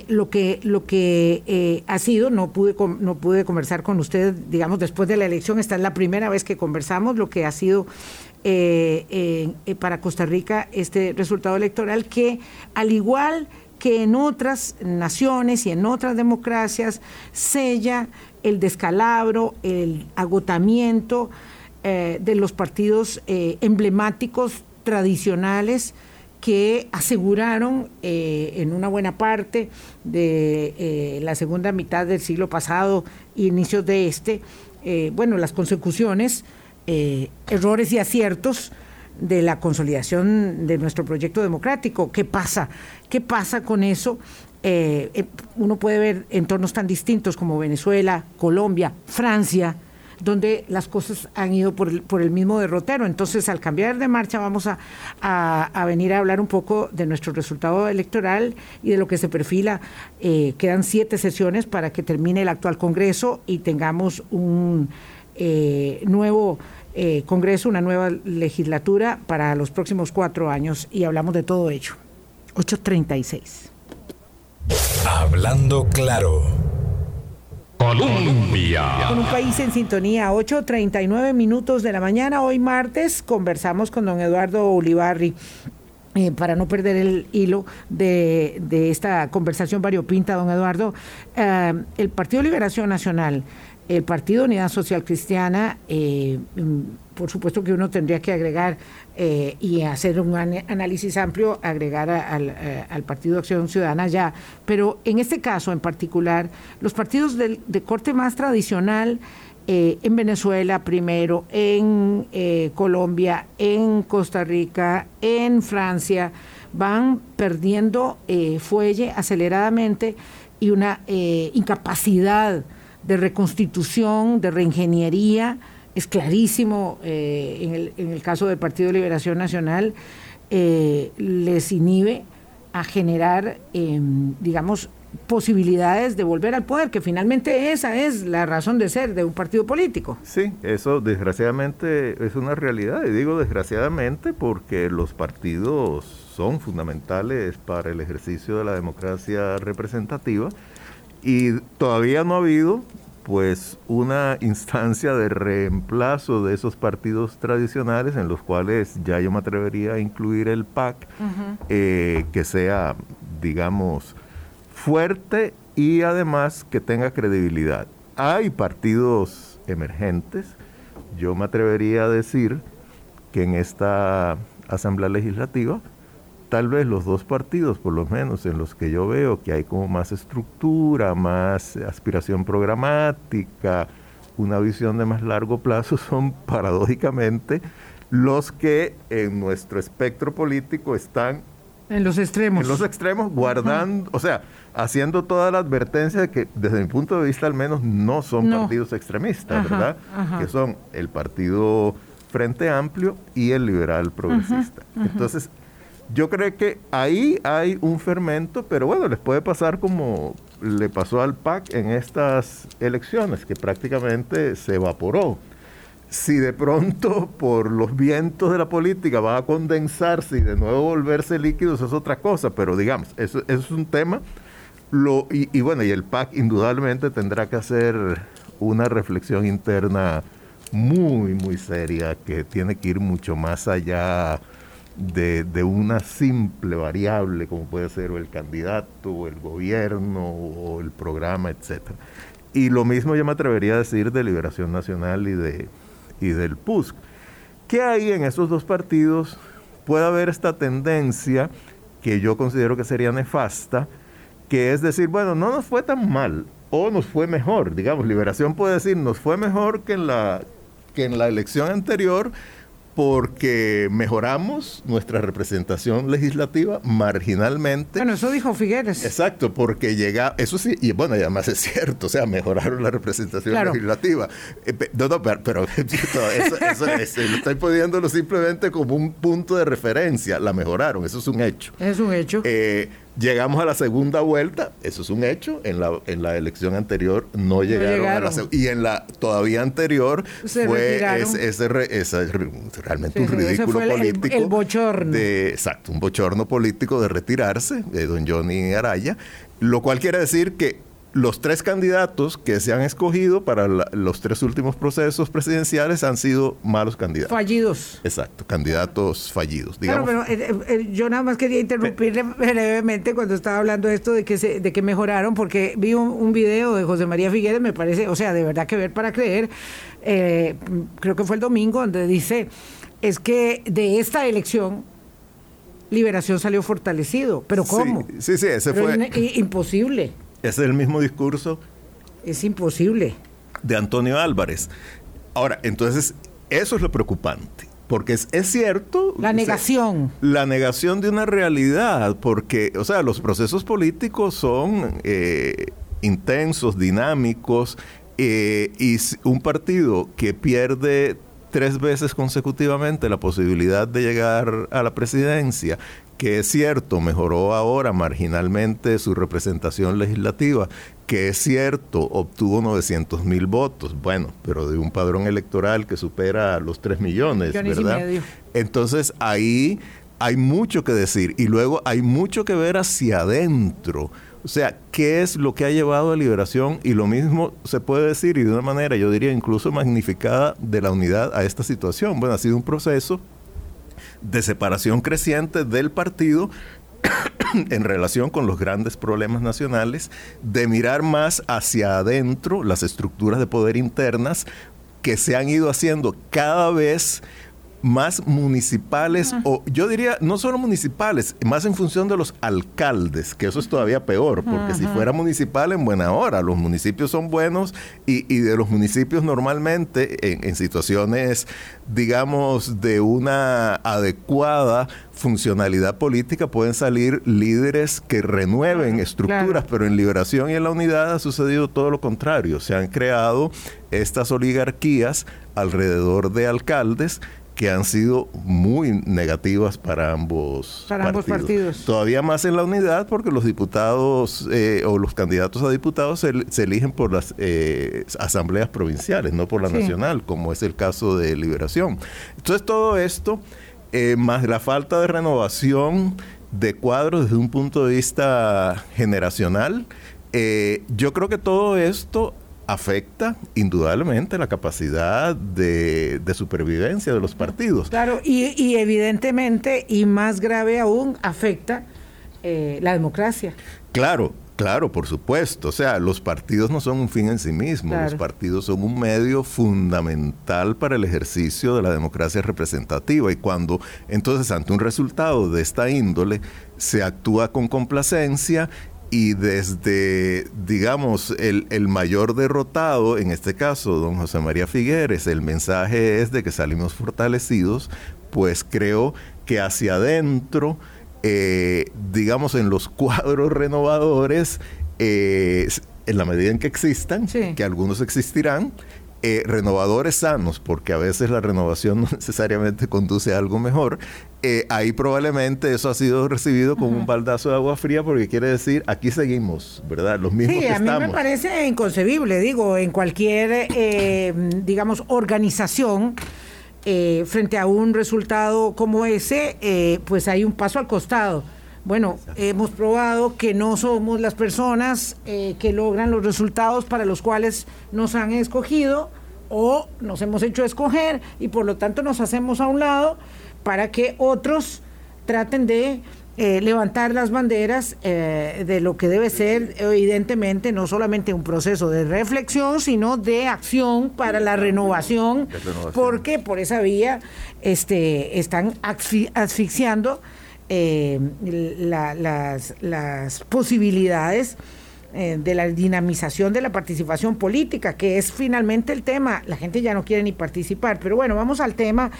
lo que lo que ha sido no pude no pude conversar con usted digamos después de la elección esta es la primera vez que conversamos lo que ha sido eh, eh, para Costa Rica este resultado electoral que, al igual que en otras naciones y en otras democracias, sella el descalabro, el agotamiento eh, de los partidos emblemáticos tradicionales que aseguraron en una buena parte de la segunda mitad del siglo pasado, inicios de este, bueno, las consecuciones eh, errores y aciertos de la consolidación de nuestro proyecto democrático. ¿Qué pasa? ¿Qué pasa con eso? Eh, eh, uno puede ver entornos tan distintos como Venezuela, Colombia, Francia, donde las cosas han ido por el, mismo derrotero. Entonces, al cambiar de marcha, vamos a, a, venir a hablar un poco de nuestro resultado electoral y de lo que se perfila. Eh, quedan siete sesiones para que termine el actual Congreso y tengamos un eh, nuevo eh, Congreso, una nueva legislatura para los próximos cuatro años y hablamos de todo ello. 836. Hablando claro. Colombia. Con un país en sintonía, 8.39 minutos de la mañana, hoy martes, conversamos con don Eduardo Ulibarri. Eh, para no perder el hilo de, esta conversación variopinta, don Eduardo, eh, el Partido Liberación Nacional el Partido Unidad Social Cristiana, eh, mm, por supuesto que uno tendría que agregar eh, y hacer un análisis amplio, agregar eh, al, Partido Acción Ciudadana ya, pero en este caso en particular, los partidos de, corte más tradicional, en Venezuela primero, en Colombia, en Costa Rica, en Francia, van perdiendo fuelle aceleradamente y una incapacidad de reconstitución, de reingeniería, es clarísimo eh, en, el, en, el, caso del Partido de Liberación Nacional, eh, les inhibe a generar, em, digamos, posibilidades de volver al poder, que finalmente esa es la razón de ser de un partido político. Sí, eso desgraciadamente es una realidad, y digo desgraciadamente porque los partidos son fundamentales para el ejercicio de la democracia representativa y todavía no ha habido pues una instancia de reemplazo de esos partidos tradicionales en los cuales ya yo me atrevería a incluir el PAC, eh, que sea, digamos, fuerte y además que tenga credibilidad. Hay partidos emergentes, yo me atrevería a decir que en esta Asamblea Legislativa tal vez los dos partidos, por lo menos en los que yo veo que hay como más estructura, más aspiración programática, una visión de más largo plazo, son paradójicamente los que en nuestro espectro político están en los extremos. En los extremos, guardando, o sea, haciendo toda la advertencia de que desde mi punto de vista al menos no son partidos extremistas, ¿verdad? Que son el partido Frente Amplio y el liberal progresista. Entonces, yo creo que ahí hay un fermento, pero bueno, les puede pasar como le pasó al PAC en estas elecciones, que prácticamente se evaporó. Si de pronto por los vientos de la política va a condensarse y de nuevo volverse líquido, eso es otra cosa, pero digamos, eso, es un tema. Lo, y, y bueno, y el PAC indudablemente tendrá que hacer una reflexión interna muy, muy seria, que tiene que ir mucho más allá de, una simple variable como puede ser el candidato o el gobierno o el programa, etcétera. Y lo mismo yo me atrevería a decir de Liberación Nacional y, de, y del PUSC. ¿Qué hay en esos dos partidos? Puede haber esta tendencia que yo considero que sería nefasta, que es decir, bueno, no nos fue tan mal o nos fue mejor. Digamos, Liberación puede decir, nos fue mejor que en la, que en la elección anterior, porque mejoramos nuestra representación legislativa marginalmente. Bueno, eso dijo Figueres. Exacto, porque llega, eso sí, y bueno, además es cierto, o sea, mejoraron la representación legislativa. Eh, no, no, pero, eso, eso, estoy poniéndolo simplemente como un punto de referencia, la mejoraron, eso es un hecho. Es un hecho. Eh, Llegamos a la segunda vuelta, eso es un hecho. En la, en la elección anterior no llegaron, a la segunda. Y en la todavía anterior fue ese, realmente un ridículo político. El, bochorno. De, exacto, un bochorno político de retirarse de don Johnny Araya. Lo cual quiere decir que los tres candidatos que se han escogido para los tres últimos procesos presidenciales han sido malos candidatos. Fallidos. Exacto, candidatos fallidos. Digamos. Claro, pero eh, eh, yo nada más quería interrumpirle brevemente cuando estaba hablando de esto de que se, de que mejoraron, porque vi un, video de José María Figueres, me parece, o sea, de verdad que ver para creer, eh, creo que fue el domingo, donde dice, es que de esta elección Liberación salió fortalecido, pero ¿cómo? Sí, sí, ese fue... imposible. Es el mismo discurso. Es imposible. De Antonio Álvarez. Ahora, entonces, eso es lo preocupante. porque es, cierto. La negación. la negación de una realidad, porque, o sea, los procesos políticos son eh, intensos, dinámicos, eh, y un partido que pierde tres veces consecutivamente la posibilidad de llegar a la presidencia, que es cierto, mejoró ahora marginalmente su representación legislativa, que es cierto, obtuvo 900 mil votos, bueno, pero de un padrón electoral que supera los 3 millones, ¿verdad? Entonces ahí hay mucho que decir y luego hay mucho que ver hacia adentro. O sea, ¿qué es lo que ha llevado a liberación? Y lo mismo se puede decir, y de una manera, yo diría, incluso magnificada de la unidad a esta situación. Bueno, ha sido un proceso de separación creciente del partido en relación con los grandes problemas nacionales, de mirar más hacia adentro las estructuras de poder internas que se han ido haciendo cada vez más municipales, o yo diría no solo municipales, más en función de los alcaldes, que eso es todavía peor, porque si fuera municipal en buena hora, los municipios son buenos y, de los municipios normalmente en, situaciones, digamos, de una adecuada funcionalidad política pueden salir líderes que renueven estructuras, pero en liberación y en la unidad ha sucedido todo lo contrario, se han creado estas oligarquías alrededor de alcaldes que han sido muy negativas para ambos, partidos. Todavía más en la unidad porque los diputados eh, o los candidatos a diputados se, eligen por las eh, asambleas provinciales, no por la nacional, como es el caso de Liberación. Entonces todo esto, eh, más la falta de renovación de cuadros desde un punto de vista generacional, yo creo que todo esto afecta indudablemente la capacidad de, supervivencia de los partidos. Claro, y, evidentemente, y más grave aún, afecta eh, la democracia. Claro, Claro, por supuesto. O sea, los partidos no son un fin en sí mismos. Los partidos son un medio fundamental para el ejercicio de la democracia representativa. Y cuando entonces ante un resultado de esta índole se actúa con complacencia y desde, digamos, el, mayor derrotado, en este caso, don José María Figueres, el mensaje es de que salimos fortalecidos, pues creo que hacia adentro, eh, digamos, en los cuadros renovadores, eh, en la medida en que existan, que algunos existirán, eh, renovadores sanos, porque a veces la renovación no necesariamente conduce a algo mejor, eh, ahí probablemente eso ha sido recibido como un baldazo de agua fría porque quiere decir aquí seguimos, ¿verdad? Los mismos sí, a mí me parece inconcebible, digo, en cualquier, eh, digamos, organización. frente a un resultado como ese, pues hay un paso al costado. Bueno, hemos probado que no somos las personas eh, que logran los resultados para los cuales nos han escogido o nos hemos hecho escoger y por lo tanto nos hacemos a un lado para que otros traten de eh, levantar las banderas eh, de lo que debe ser evidentemente no solamente un proceso de reflexión, sino de acción para la renovación, porque por esa vía este, están asfixiando eh, las, las, posibilidades eh, de la dinamización de la participación política, que es finalmente el tema. La gente ya no quiere ni participar. Pero bueno, vamos al tema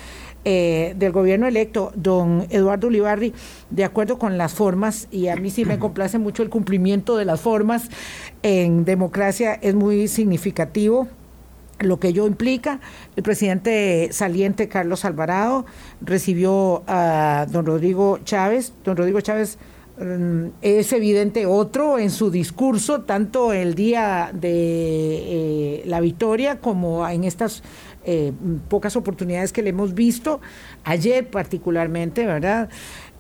eh, del gobierno electo, don Eduardo Ulibarri, de acuerdo con las formas, y a mí sí me complace mucho el cumplimiento de las formas en democracia, es muy significativo lo que ello implica. El presidente saliente Carlos Alvarado recibió a don Rodrigo Chávez. Don Rodrigo Chávez mm, es evidente otro en su discurso, tanto el día de eh, la victoria como en estas eh, pocas oportunidades que le hemos visto, ayer particularmente, ¿verdad?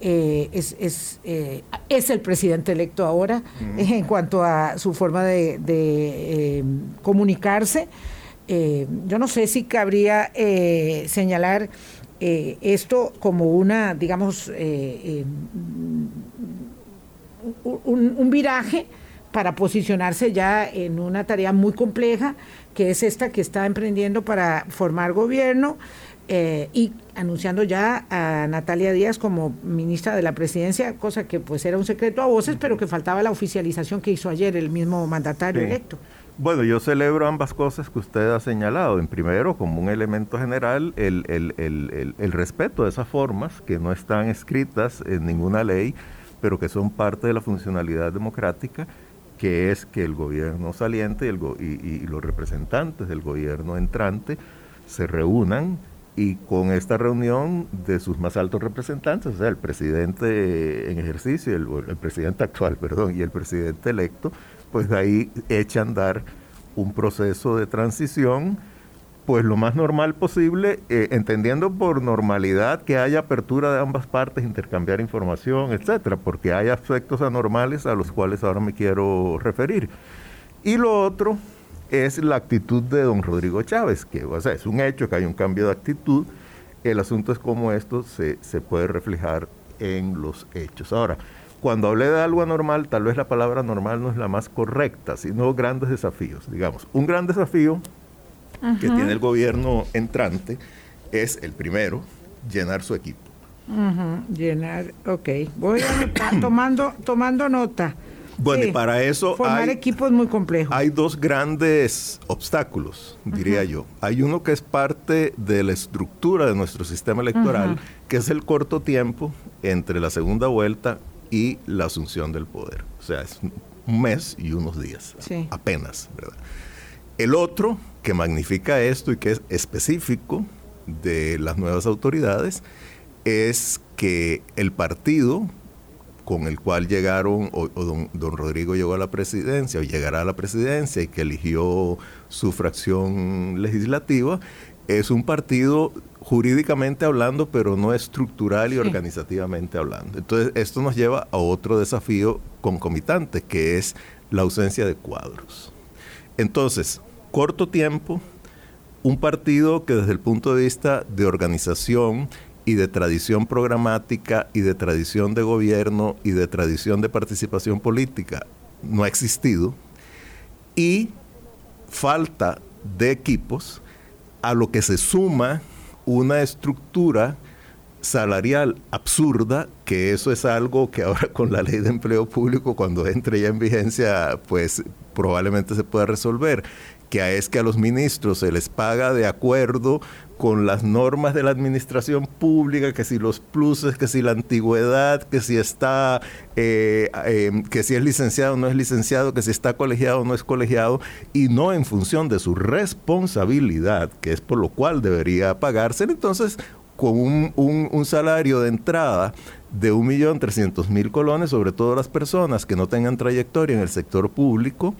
Eh, es, es, es, el presidente electo ahora en cuanto a su forma de comunicarse. Eh, yo no sé si cabría eh, señalar eh, esto como una, digamos, un, viraje para posicionarse ya en una tarea muy compleja, que es esta que está emprendiendo para formar gobierno y anunciando ya a Natalia Díaz como ministra de la presidencia, cosa que pues era un secreto a voces, pero que faltaba la oficialización que hizo ayer el mismo mandatario electo. Bueno, yo celebro ambas cosas que usted ha señalado. En primero, como un elemento general, el, el, respeto de esas formas que no están escritas en ninguna ley, pero que son parte de la funcionalidad democrática, que es que el gobierno saliente y, y los representantes del gobierno entrante se reúnan y con esta reunión de sus más altos representantes, o sea, el presidente en ejercicio, el, el presidente actual, perdón, y el presidente electo, pues de ahí echa a andar un proceso de transición, pues lo más normal posible, eh, entendiendo por normalidad que haya apertura de ambas partes, intercambiar información, etcétera, porque hay aspectos anormales a los cuales ahora me quiero referir. Y lo otro es la actitud de don Rodrigo Chávez, que es un hecho que hay un cambio de actitud. El asunto es cómo esto se, se puede reflejar en los hechos. Ahora, cuando hablé de algo anormal, tal vez la palabra normal no es la más correcta, sino grandes desafíos. Digamos, un gran desafío que tiene el gobierno entrante es el primero, llenar su equipo. Llenar, ok. Voy a tomando, tomando nota. Bueno, y para eso. Formar equipos es muy complejo. Hay dos grandes obstáculos, diría yo. Hay uno que es parte de la estructura de nuestro sistema electoral, que es el corto tiempo entre la segunda vuelta y la asunción del poder. O sea, es un mes y unos días, apenas, ¿verdad? El otro que magnifica esto y que es específico de las nuevas autoridades es que el partido con el cual llegaron, o, don, Rodrigo llegó a la presidencia, o llegará a la presidencia y que eligió su fracción legislativa, es un partido jurídicamente hablando, pero no estructural y organizativamente hablando. Entonces, esto nos lleva a otro desafío concomitante, que es la ausencia de cuadros. Entonces, corto tiempo, un partido que desde el punto de vista de organización y de tradición programática y de tradición de gobierno y de tradición de participación política no ha existido y falta de equipos a lo que se suma una estructura salarial absurda, que eso es algo que ahora con la ley de empleo público, cuando entre ya en vigencia, pues probablemente se pueda resolver, que es que a los ministros se les paga de acuerdo con las normas de la administración pública, que si los pluses, que si la antigüedad, que si está, eh, em, que si es licenciado o no es licenciado, que si está colegiado o no es colegiado, y no en función de su responsabilidad, que es por lo cual debería pagarse. Entonces, con un, un, salario de entrada de 1.300.000 colones, sobre todo las personas que no tengan trayectoria en el sector público,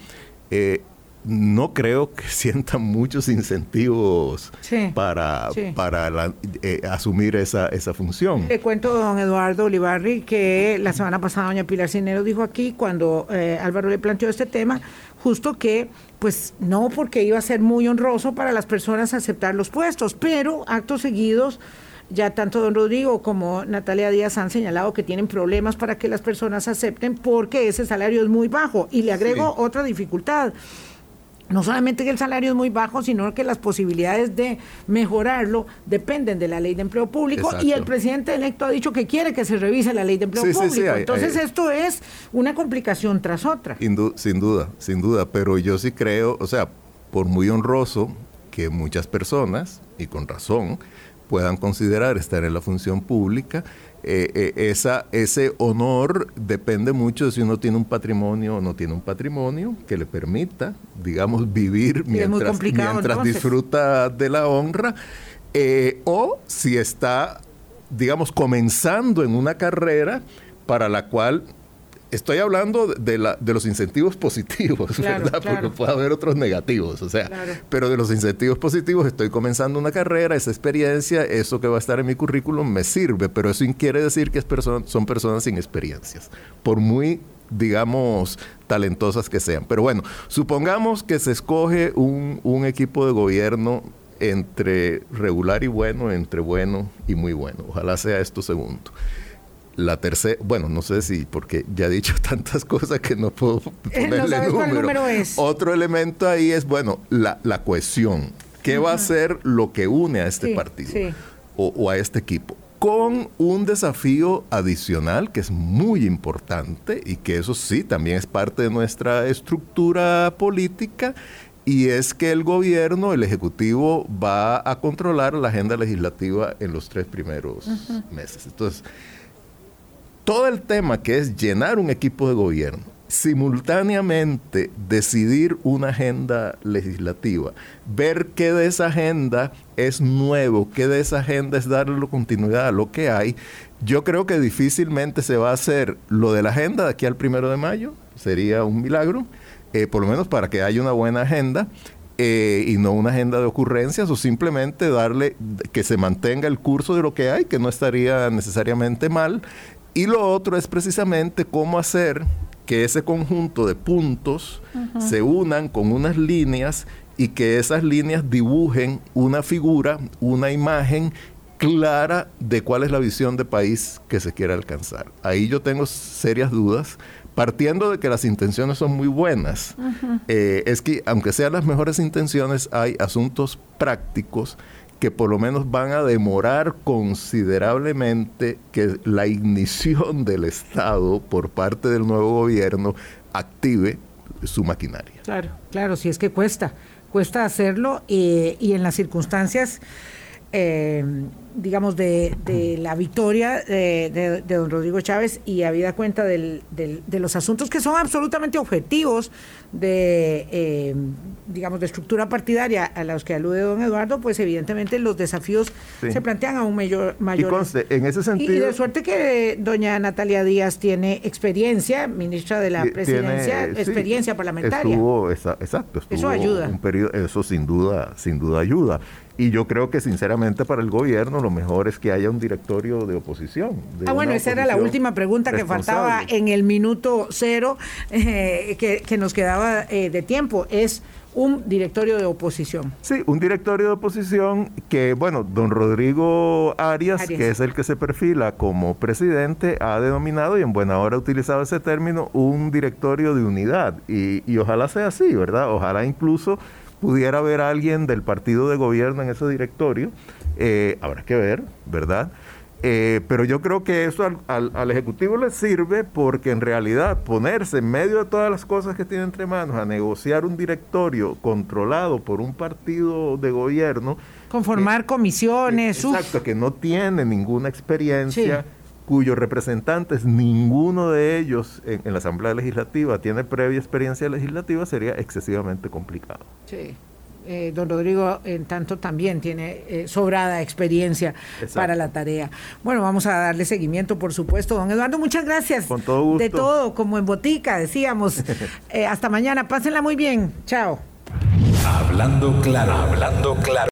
eh, no creo que sientan muchos incentivos para, para eh, asumir esa, esa función. Le cuento, don Eduardo Olivarri, que la semana pasada doña Pilar Cinero dijo aquí, cuando eh, Álvaro le planteó este tema, justo que, pues no porque iba a ser muy honroso para las personas aceptar los puestos, pero actos seguidos ya tanto don Rodrigo como Natalia Díaz han señalado que tienen problemas para que las personas acepten porque ese salario es muy bajo. Y le agrego otra dificultad no solamente que el salario es muy bajo, sino que las posibilidades de mejorarlo dependen de la ley de empleo público y el presidente electo ha dicho que quiere que se revise la ley de empleo público. Entonces esto es una complicación tras otra. Sin, sin duda, sin duda, pero yo sí creo, o sea, por muy honroso que muchas personas, y con razón, puedan considerar estar en la función pública, eh, eh, esa, ese honor depende mucho de si uno tiene un patrimonio o no tiene un patrimonio que le permita, digamos, vivir mientras, mientras disfruta de la honra, eh, o si está, digamos, comenzando en una carrera para la cual estoy hablando de, la, de los incentivos positivos, ¿verdad? Porque puede haber otros negativos, o sea, pero de los incentivos positivos estoy comenzando una carrera, esa experiencia, eso que va a estar en mi currículum me sirve, pero eso quiere decir que es son personas sin experiencias, por muy digamos, talentosas que sean. Pero bueno, supongamos que se escoge un, un equipo de gobierno entre regular y bueno, entre bueno y muy bueno. Ojalá sea esto segundo. La tercera, bueno, no sé si, porque ya he dicho tantas cosas que no puedo eh, ponerle número. es. Otro elemento ahí es, bueno, la, cohesión. ¿Qué va a ser lo que une a este partido o, a este equipo? con un desafío adicional que es muy importante y que eso sí también es parte de nuestra estructura política y es que el gobierno, el Ejecutivo, va a controlar la agenda legislativa en los tres primeros meses. Entonces, todo el tema que es llenar un equipo de gobierno, simultáneamente decidir una agenda legislativa, ver qué de esa agenda es nuevo, qué de esa agenda es darle continuidad a lo que hay, yo creo que difícilmente se va a hacer lo de la agenda de aquí al primero de mayo, sería un milagro, eh, por lo menos para que haya una buena agenda. Eh, y no una agenda de ocurrencias o simplemente darle que se mantenga el curso de lo que hay, que no estaría necesariamente mal. Y lo otro es precisamente cómo hacer que ese conjunto de puntos se unan con unas líneas y que esas líneas dibujen una figura, una imagen clara de cuál es la visión de país que se quiere alcanzar. Ahí yo tengo serias dudas, partiendo de que las intenciones son muy buenas. Eh, es que aunque sean las mejores intenciones, hay asuntos prácticos que por lo menos van a demorar considerablemente que la ignición del Estado por parte del nuevo gobierno active su maquinaria. Claro, claro, si es que cuesta, cuesta hacerlo eh, y en las circunstancias eh, digamos, de, la victoria de, don Rodrigo Chávez y habida cuenta del, de los asuntos que son absolutamente objetivos de, eh, digamos, de estructura partidaria a los que alude don Eduardo, pues evidentemente los desafíos se plantean a un mayor... mayor y en ese sentido... Y, de suerte que doña Natalia Díaz tiene experiencia, ministra de la Presidencia, experiencia parlamentaria. exacto, eso ayuda. Un periodo, eso sin duda, sin duda ayuda. Y yo creo que sinceramente para el gobierno lo mejor es que haya un directorio de oposición. ah, bueno, esa era la última pregunta que faltaba en el minuto cero eh, que, nos quedaba eh, de tiempo. Es un directorio de oposición. Sí, un directorio de oposición que, bueno, don Rodrigo Arias, que es el que se perfila como presidente, ha denominado y en buena hora ha utilizado ese término, un directorio de unidad. Y, y ojalá sea así, ¿verdad? Ojalá incluso pudiera haber alguien del partido de gobierno en ese directorio, eh, habrá que ver, ¿verdad? Eh, pero yo creo que eso al, Ejecutivo le sirve porque en realidad ponerse en medio de todas las cosas que tiene entre manos a negociar un directorio controlado por un partido de gobierno. Conformar comisiones. exacto, que no tiene ninguna experiencia cuyos representantes, ninguno de ellos en, la Asamblea Legislativa tiene previa experiencia legislativa, sería excesivamente complicado. Sí. Eh, don Rodrigo, en tanto, también tiene eh, sobrada experiencia para la tarea. Bueno, vamos a darle seguimiento, por supuesto. Don Eduardo, muchas gracias. Con todo gusto. De todo, como en botica, decíamos. Eh, hasta mañana, pásenla muy bien. Chao. Hablando claro, hablando claro.